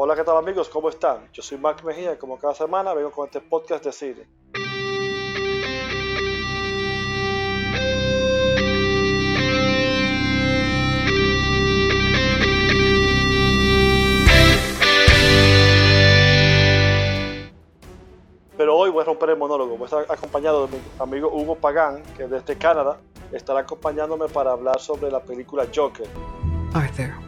Hola, ¿qué tal amigos? ¿Cómo están? Yo soy Mark Mejía y como cada semana vengo con este podcast de cine. Pero hoy voy a romper el monólogo. Voy a estar acompañado de mi amigo Hugo Pagán, que desde Canadá estará acompañándome para hablar sobre la película Joker. Arthur,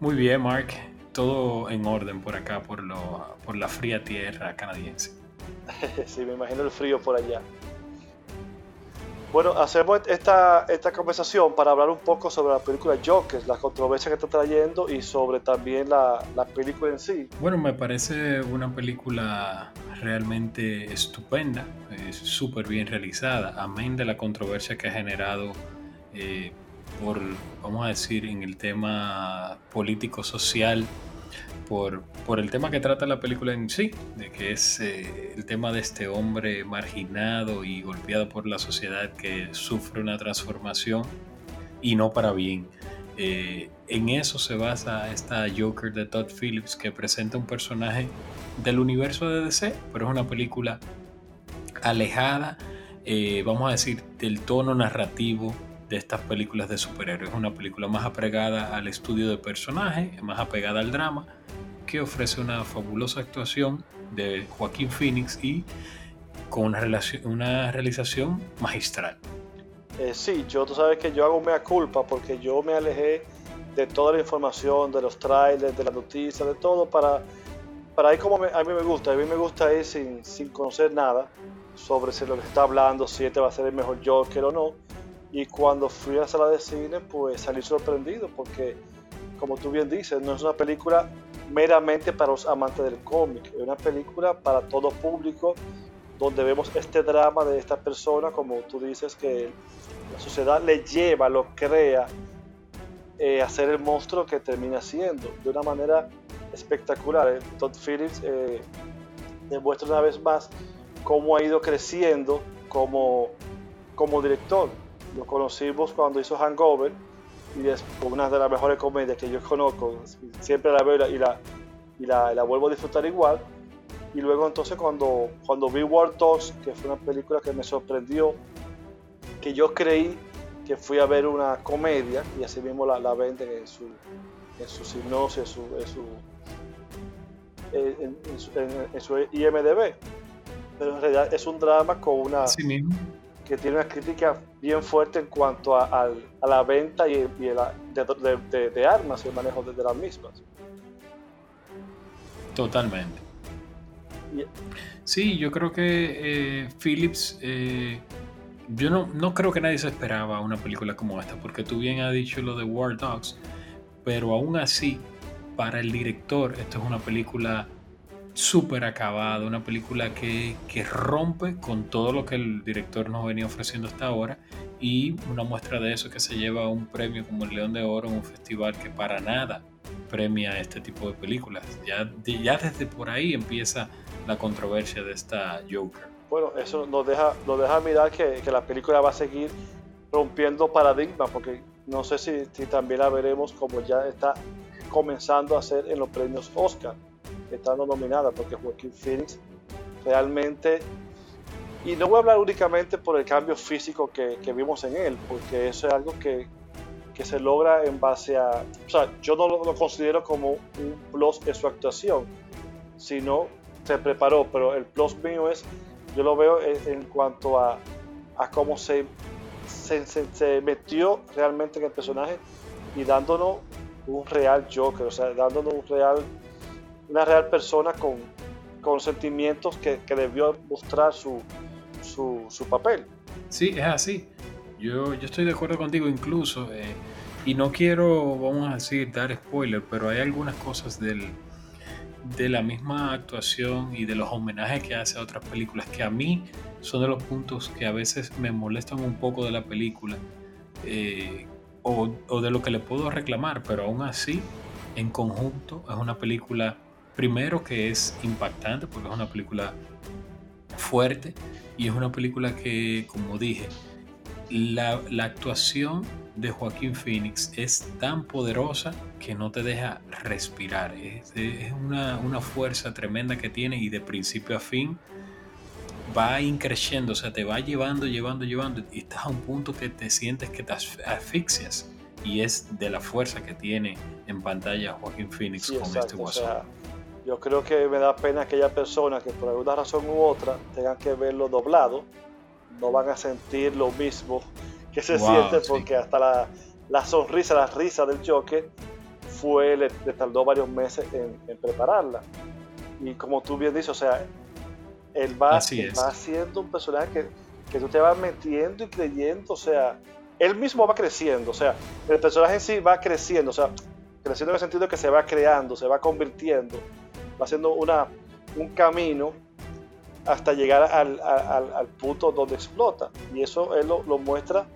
Muy bien, Mark. Todo en orden por acá, por, lo, por la fría tierra canadiense. sí, me imagino el frío por allá. Bueno, hacemos esta, esta conversación para hablar un poco sobre la película Joker, la controversia que está trayendo y sobre también la, la película en sí. Bueno, me parece una película realmente estupenda, súper bien realizada, amén de la controversia que ha generado eh, por, vamos a decir, en el tema político-social por, por, el tema que trata la película en sí, de que es eh, el tema de este hombre marginado y golpeado por la sociedad que sufre una transformación y no para bien. Eh, en eso se basa esta Joker de Todd Phillips que presenta un personaje del universo de DC, pero es una película alejada, eh, vamos a decir, del tono narrativo de estas películas de superhéroes. Es una película más apegada al estudio de personajes, más apegada al drama, que ofrece una fabulosa actuación de Joaquín Phoenix y con una, una realización magistral. Eh, sí, yo tú sabes que yo hago mea culpa porque yo me alejé de toda la información, de los trailers, de las noticias, de todo, para, para ir como a mí me gusta. A mí me gusta ir sin, sin conocer nada sobre si lo que está hablando, si este va a ser el mejor Joker o no. Y cuando fui a la sala de cine, pues salí sorprendido porque, como tú bien dices, no es una película meramente para los amantes del cómic, es una película para todo público donde vemos este drama de esta persona, como tú dices, que la sociedad le lleva, lo crea eh, a ser el monstruo que termina siendo, de una manera espectacular. Eh, Todd Phillips eh, demuestra una vez más cómo ha ido creciendo como, como director. Lo conocimos cuando hizo Hangover, y es una de las mejores comedias que yo conozco, siempre la veo y la, y la, la, vuelvo a disfrutar igual. Y luego entonces cuando, cuando vi War Dogs, que fue una película que me sorprendió, que yo creí que fui a ver una comedia y así mismo la, la venden en su, en su hipnosis, en su, en, su, en, su, IMDB. Pero en realidad es un drama con una... Sí mismo que tiene una crítica bien fuerte en cuanto a, a, a la venta y, y la, de, de, de, armas y el manejo de, las mismas. Totalmente. Sí, yo creo que eh, Phillips, eh, yo no, no creo que nadie se esperaba una película como esta, porque tú bien has dicho lo de War Dogs, pero aún así, para el director, esto es una película súper acabada, una película que, que, rompe con todo lo que el director nos venía ofreciendo hasta ahora y una muestra de eso que se lleva un premio como el León de Oro en un festival que para nada premia este tipo de películas. Ya, ya desde por ahí empieza la controversia de esta Joker. Bueno, eso nos deja, nos deja mirar que, que la película va a seguir rompiendo paradigmas, porque no sé si, si también la veremos como ya está comenzando a hacer en los premios Oscar estando nominada, porque Joaquín Phoenix realmente, y no voy a hablar únicamente por el cambio físico que, que vimos en él, porque eso es algo que, que, se logra en base a, o sea, yo no lo, considero como un plus en su actuación, sino se preparó, pero el plus mío es, yo lo veo en, en cuanto a, a cómo se, se, se, se metió realmente en el personaje y dándonos un real Joker, o sea, dándonos un real una real persona con, con sentimientos que, que, debió mostrar su, su, su, papel. Sí, es así. Yo, yo estoy de acuerdo contigo, incluso eh, Y no quiero, vamos a decir, dar spoiler, pero hay algunas cosas del, de la misma actuación y de los homenajes que hace a otras películas que a mí son de los puntos que a veces me molestan un poco de la película eh, o, o, de lo que le puedo reclamar, pero aún así, en conjunto, es una película, primero que es impactante, porque es una película fuerte y es una película que, como dije, la, la actuación de Joaquín Phoenix es tan poderosa que no te deja respirar. Es, una, una, fuerza tremenda que tiene y de principio a fin va increciendo, o sea, te va llevando, llevando, llevando y estás a un punto que te sientes que te asfixias. Y es de la fuerza que tiene en pantalla Joaquín Phoenix con este guasón. Yo creo que me da pena aquella persona que por alguna razón u otra tengan que verlo doblado, no van a sentir lo mismo que se siente porque hasta la, la, sonrisa, la risa del Joker fue, le, tardó varios meses en, prepararla. Y como tú bien dices, o sea, él va, va siendo un personaje que, que tú te vas metiendo y creyendo, o sea, él mismo va creciendo, o sea, el personaje en sí va creciendo, o sea, creciendo en el sentido de que se va creando, se va convirtiendo, va haciendo una, un camino hasta llegar al, al, punto donde explota. Y eso él lo, muestra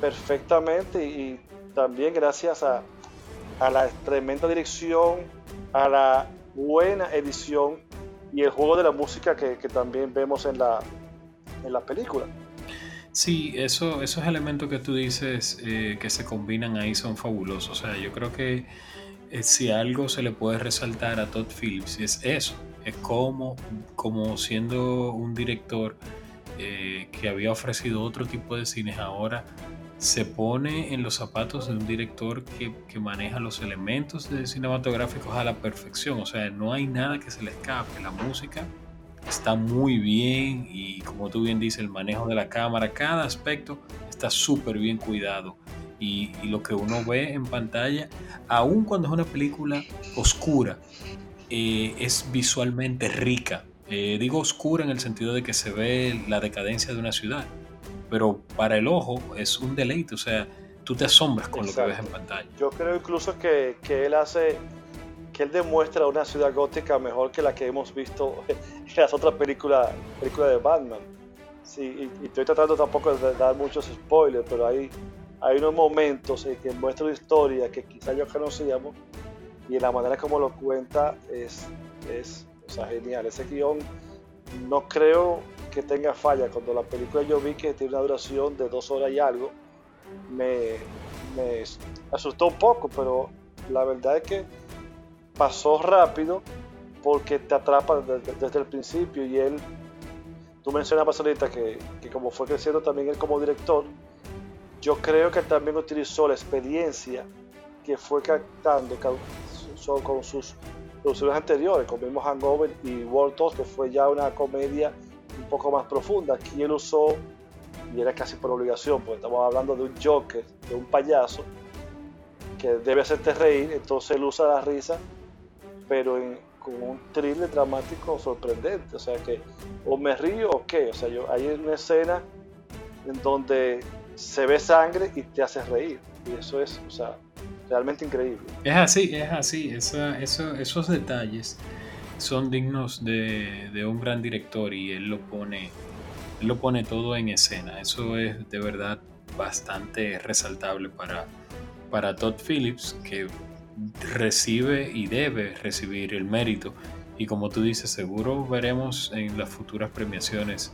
perfectamente y también gracias a, la tremenda dirección, a la buena edición y el juego de la música que, también vemos en la, en la película. Sí, eso, esos elementos que tú dices eh, que se combinan ahí son fabulosos. O sea, yo creo que si algo se le puede resaltar a Todd Phillips es eso, es como, como siendo un director eh, que había ofrecido otro tipo de cines ahora se pone en los zapatos de un director que, maneja los elementos cinematográficos a la perfección. O sea, no hay nada que se le escape. La música está muy bien y como tú bien dices, el manejo de la cámara, cada aspecto está súper bien cuidado. Y, lo que uno ve en pantalla, aun cuando es una película oscura, eh, es visualmente rica. Eh, digo oscura en el sentido de que se ve la decadencia de una ciudad pero para el ojo es un deleite, o sea, tú te asombras con lo que ves en pantalla. Yo creo incluso que, que, él hace, que él demuestra una ciudad gótica mejor que la que hemos visto en las otras películas, películas de Batman. Sí, y, estoy tratando tampoco de dar muchos spoilers, pero hay, hay unos momentos en que muestra una historia que quizás yo conocíamos y la manera como lo cuenta es, es genial. Ese guion no creo que tenga falla. Cuando la película yo vi que tiene una duración de dos horas y algo, me, me asustó un poco, pero la verdad es que pasó rápido porque te atrapa desde, el principio y él, tú mencionabas ahorita que, que, como fue creciendo también él como director, yo creo que también utilizó la experiencia que fue captando con sus producciones anteriores, como vimos Hangover y World Toast, que fue ya una comedia un poco más profunda. Aquí él usó, y era casi por obligación, porque estamos hablando de un Joker, de un payaso, que debe hacerte reír, entonces él usa la risa, pero con un thriller dramático sorprendente. O sea que, o me río o qué. O sea, yo, hay una escena en donde se ve sangre y te hace reír. Y eso es, o sea, realmente increíble. Es así, es así. esos detalles son dignos de, un gran director y él lo pone, lo pone todo en escena. Eso es de verdad bastante resaltable para, para Todd Phillips, que recibe y debe recibir el mérito. Y como tú dices, seguro veremos en las futuras premiaciones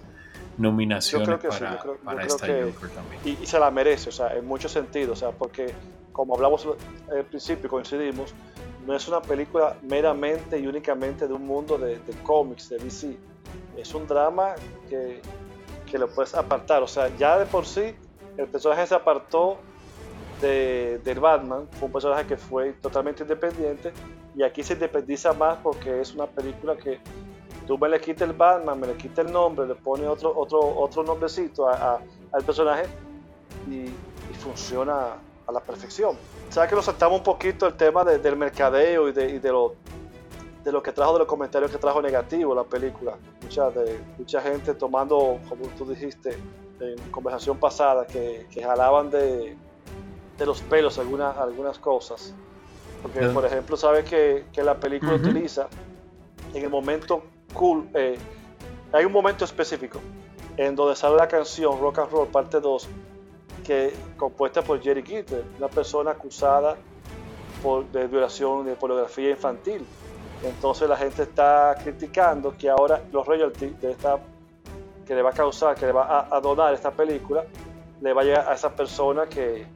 nominaciones para, para esta Joker también. Y, se la merece, o sea, en muchos sentidos, o sea, porque como hablamos al principio, coincidimos, no es una película meramente y únicamente de un mundo de, cómics, de DC. Es un drama que, que, lo puedes apartar. O sea, ya de por sí el personaje se apartó de, del Batman. Fue un personaje que fue totalmente independiente. Y aquí se independiza más porque es una película que tú me le quitas el Batman, me le quitas el nombre, le pones otro, otro, otro nombrecito al personaje y, y funciona a la perfección. Sabes que nos saltamos un poquito el tema del mercadeo y, de, de, lo, de lo que trajo, de los comentarios que trajo negativo la película. Mucha, de, mucha gente tomando, como tú dijiste en conversación pasada, que, que jalaban de, de los pelos algunas, algunas cosas. Porque, por ejemplo, sabes que, que la película utiliza en el momento cool, eh, hay un momento específico en donde sale la canción Rock and Roll parte 2, que compuesta por Jerry Gitter, una persona acusada por, de violación de pornografía infantil. Entonces la gente está criticando que ahora los royalties de esta que le va a causar, que le va a, donar esta película, le vaya a esa persona que,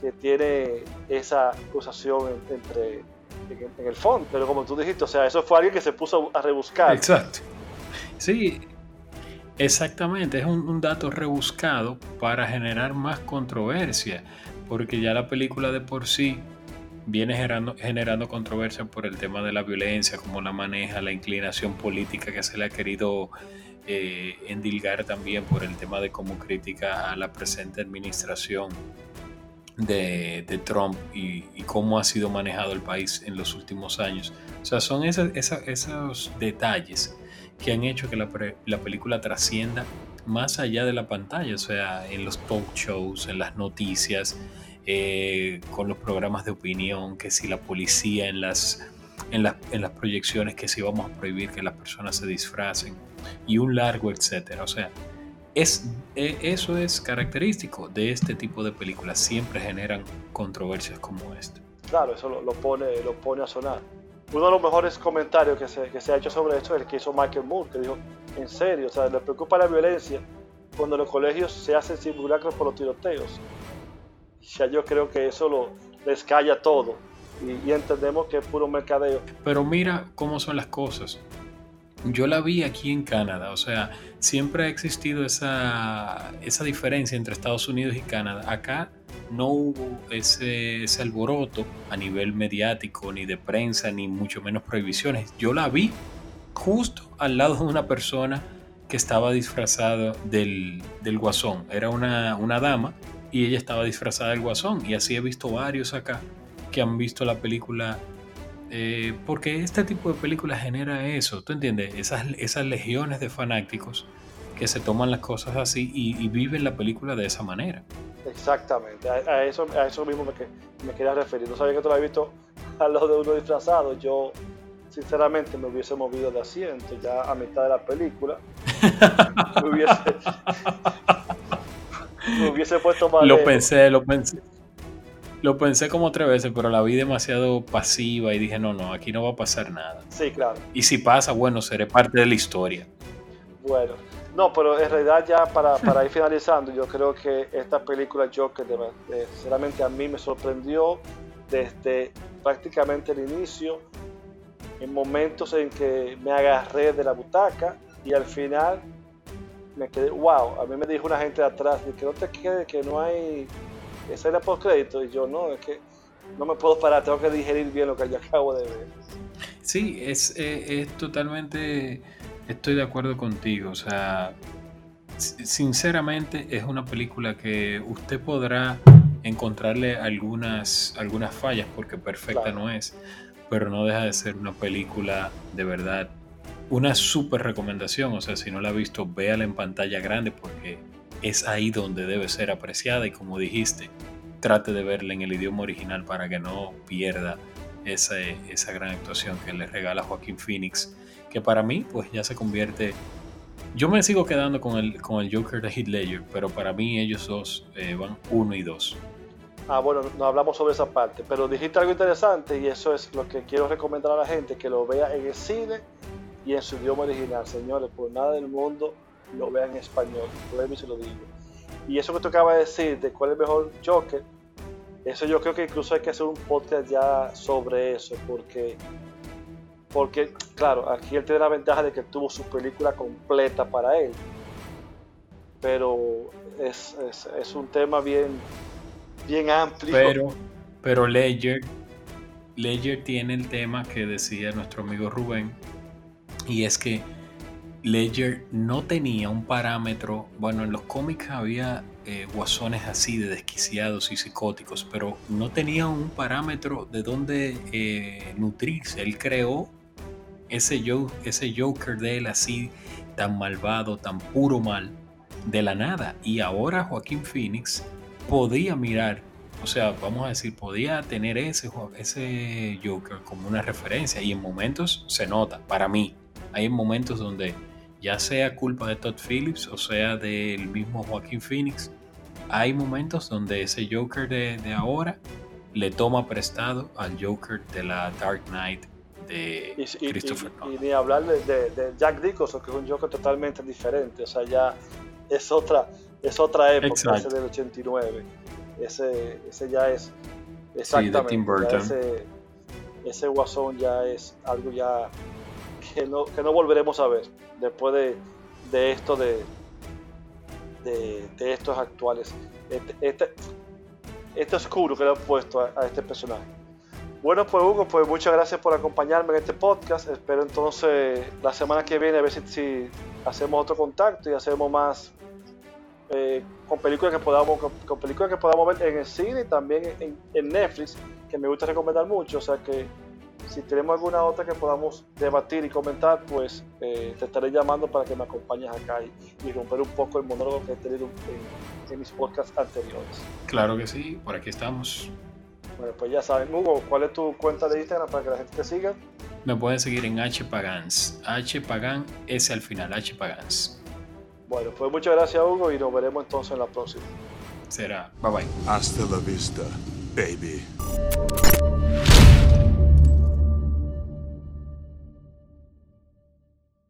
que tiene esa acusación entre en, el fondo. Pero como tú dijiste, o sea, eso fue alguien que se puso a rebuscar. Exacto. Sí, exactamente. Es un, dato rebuscado para generar más controversia, porque ya la película de por sí viene generando, generando controversia por el tema de la violencia, cómo la maneja, la inclinación política que se le ha querido eh, endilgar también por el tema de cómo critica a la presente administración de, Trump y, cómo ha sido manejado el país en los últimos años. O sea, son esos detalles que han hecho que la, película trascienda más allá de la pantalla, o sea, en los talk shows, en las noticias, eh, con los programas de opinión, que si la policía en las, en, las proyecciones, que si vamos a prohibir que las personas se disfracen y un largo etcétera. O sea, es, e, eso es característico de este tipo de películas, siempre generan controversias como esta. Claro, eso lo, pone, lo pone a sonar. Uno de los mejores comentarios que se, que se ha hecho sobre esto es el que hizo Michael Moore, que dijo, en serio, o sea, le preocupa la violencia cuando los colegios se hacen simulacros por los tiroteos. Ya yo creo que eso lo les calla todo y, y entendemos que es puro mercadeo. Pero mira cómo son las cosas yo la vi aquí en Canadá, o sea, siempre ha existido esa, esa diferencia entre Estados Unidos y Canadá. Acá no hubo ese, ese, alboroto a nivel mediático, ni de prensa, ni mucho menos prohibiciones. Yo la vi justo al lado de una persona que estaba disfrazada del, del guasón. Era una, una dama y ella estaba disfrazada del guasón. Y así he visto varios acá que han visto la película eh, porque este tipo de películas genera eso, ¿tú entiendes? Esas, esas legiones de fanáticos que se toman las cosas así y, viven la película de esa manera. Exactamente, a, eso, a eso mismo me, me, quería referir. No sabía que tú lo habías visto a lo de uno disfrazado. Yo, sinceramente, me hubiese movido de asiento ya a mitad de la película. me, hubiese, me hubiese puesto mal. Lo pensé, lo pensé. Lo pensé como tres veces, pero la vi demasiado pasiva y dije, no, no, aquí no va a pasar nada. Sí, claro. Y si pasa, bueno, seré parte de la historia. Bueno, no, pero en realidad ya para, para ir finalizando, yo creo que esta película Joker, sinceramente a mí me sorprendió desde prácticamente el inicio, en momentos en que me agarré de la butaca y al final me quedé, wow, a mí me dijo una gente de atrás, que no te quede, que no hay esa era por crédito y yo no, es que no me puedo parar, tengo que digerir bien lo que yo acabo de ver. Sí, es, eh, es, totalmente, estoy de acuerdo contigo, o sea, sinceramente es una película que usted podrá encontrarle algunas, algunas fallas porque perfecta no es, pero no deja de ser una película de verdad, una súper recomendación, o sea, si no la ha visto, véala en pantalla grande porque es ahí donde debe ser apreciada y como dijiste, trate de verla en el idioma original para que no pierda esa, esa gran actuación que le regala Joaquín Phoenix, que para mí pues ya se convierte... Yo me sigo quedando con el, con el Joker de Heath Ledger, pero para mí ellos dos eh, van uno y dos. Ah, bueno, no hablamos sobre esa parte, pero dijiste algo interesante y eso es lo que quiero recomendar a la gente, que lo vea en el cine y en su idioma original, señores, por nada del mundo lo vea en español, y se lo digo. Y eso que tú acabas de decir, de cuál es el mejor Joker, eso yo creo que incluso hay que hacer un podcast ya sobre eso, porque, porque claro, aquí él tiene la ventaja de que tuvo su película completa para él, pero es, es, es un tema bien, bien amplio. Pero, pero Ledger, Ledger tiene el tema que decía nuestro amigo Rubén, y es que Ledger no tenía un parámetro, bueno, en los cómics había eh, guasones así de desquiciados y psicóticos, pero no tenía un parámetro de dónde eh, nutrirse. Él creó ese, ese Joker de él así, tan malvado, tan puro mal, de la nada. Y ahora Joaquín Phoenix podía mirar O sea, vamos a decir, podía tener ese, ese Joker como una referencia y en momentos se nota, para mí, hay momentos donde ya sea culpa de Todd Phillips o sea del mismo Joaquín Phoenix, hay momentos donde ese Joker de, de ahora le toma prestado al Joker de la Dark Knight de Christopher y, y, ni hablar de, de, Jack Nicholson, que es un Joker totalmente diferente. O sea, ya es otra, es otra época, ese del 89. Ese, ese ya es exactamente. ese, ese guasón ya es algo ya que no, que no volveremos a ver después de, de esto de, de, estos actuales. Este, este, este oscuro que le han puesto a, este personaje. Bueno, pues Hugo, pues muchas gracias por acompañarme en este podcast. Espero entonces la semana que viene a ver si, hacemos otro contacto y hacemos más eh, con películas que podamos con, películas que podamos ver en el cine y también en, en, Netflix, que me gusta recomendar mucho. O sea que si tenemos alguna otra que podamos debatir y comentar, pues eh, te estaré llamando para que me acompañes acá y, y romper un poco el monólogo que he tenido en, en mis podcasts anteriores. Claro que sí, por aquí estamos. Bueno, pues ya saben, Hugo, ¿cuál es tu cuenta de Instagram para que la gente te siga? Me pueden seguir en HPagans. HPagan S al final, HPagans. Bueno, pues muchas gracias, Hugo, y nos veremos entonces en la próxima. Será. Bye bye. Hasta la vista, baby.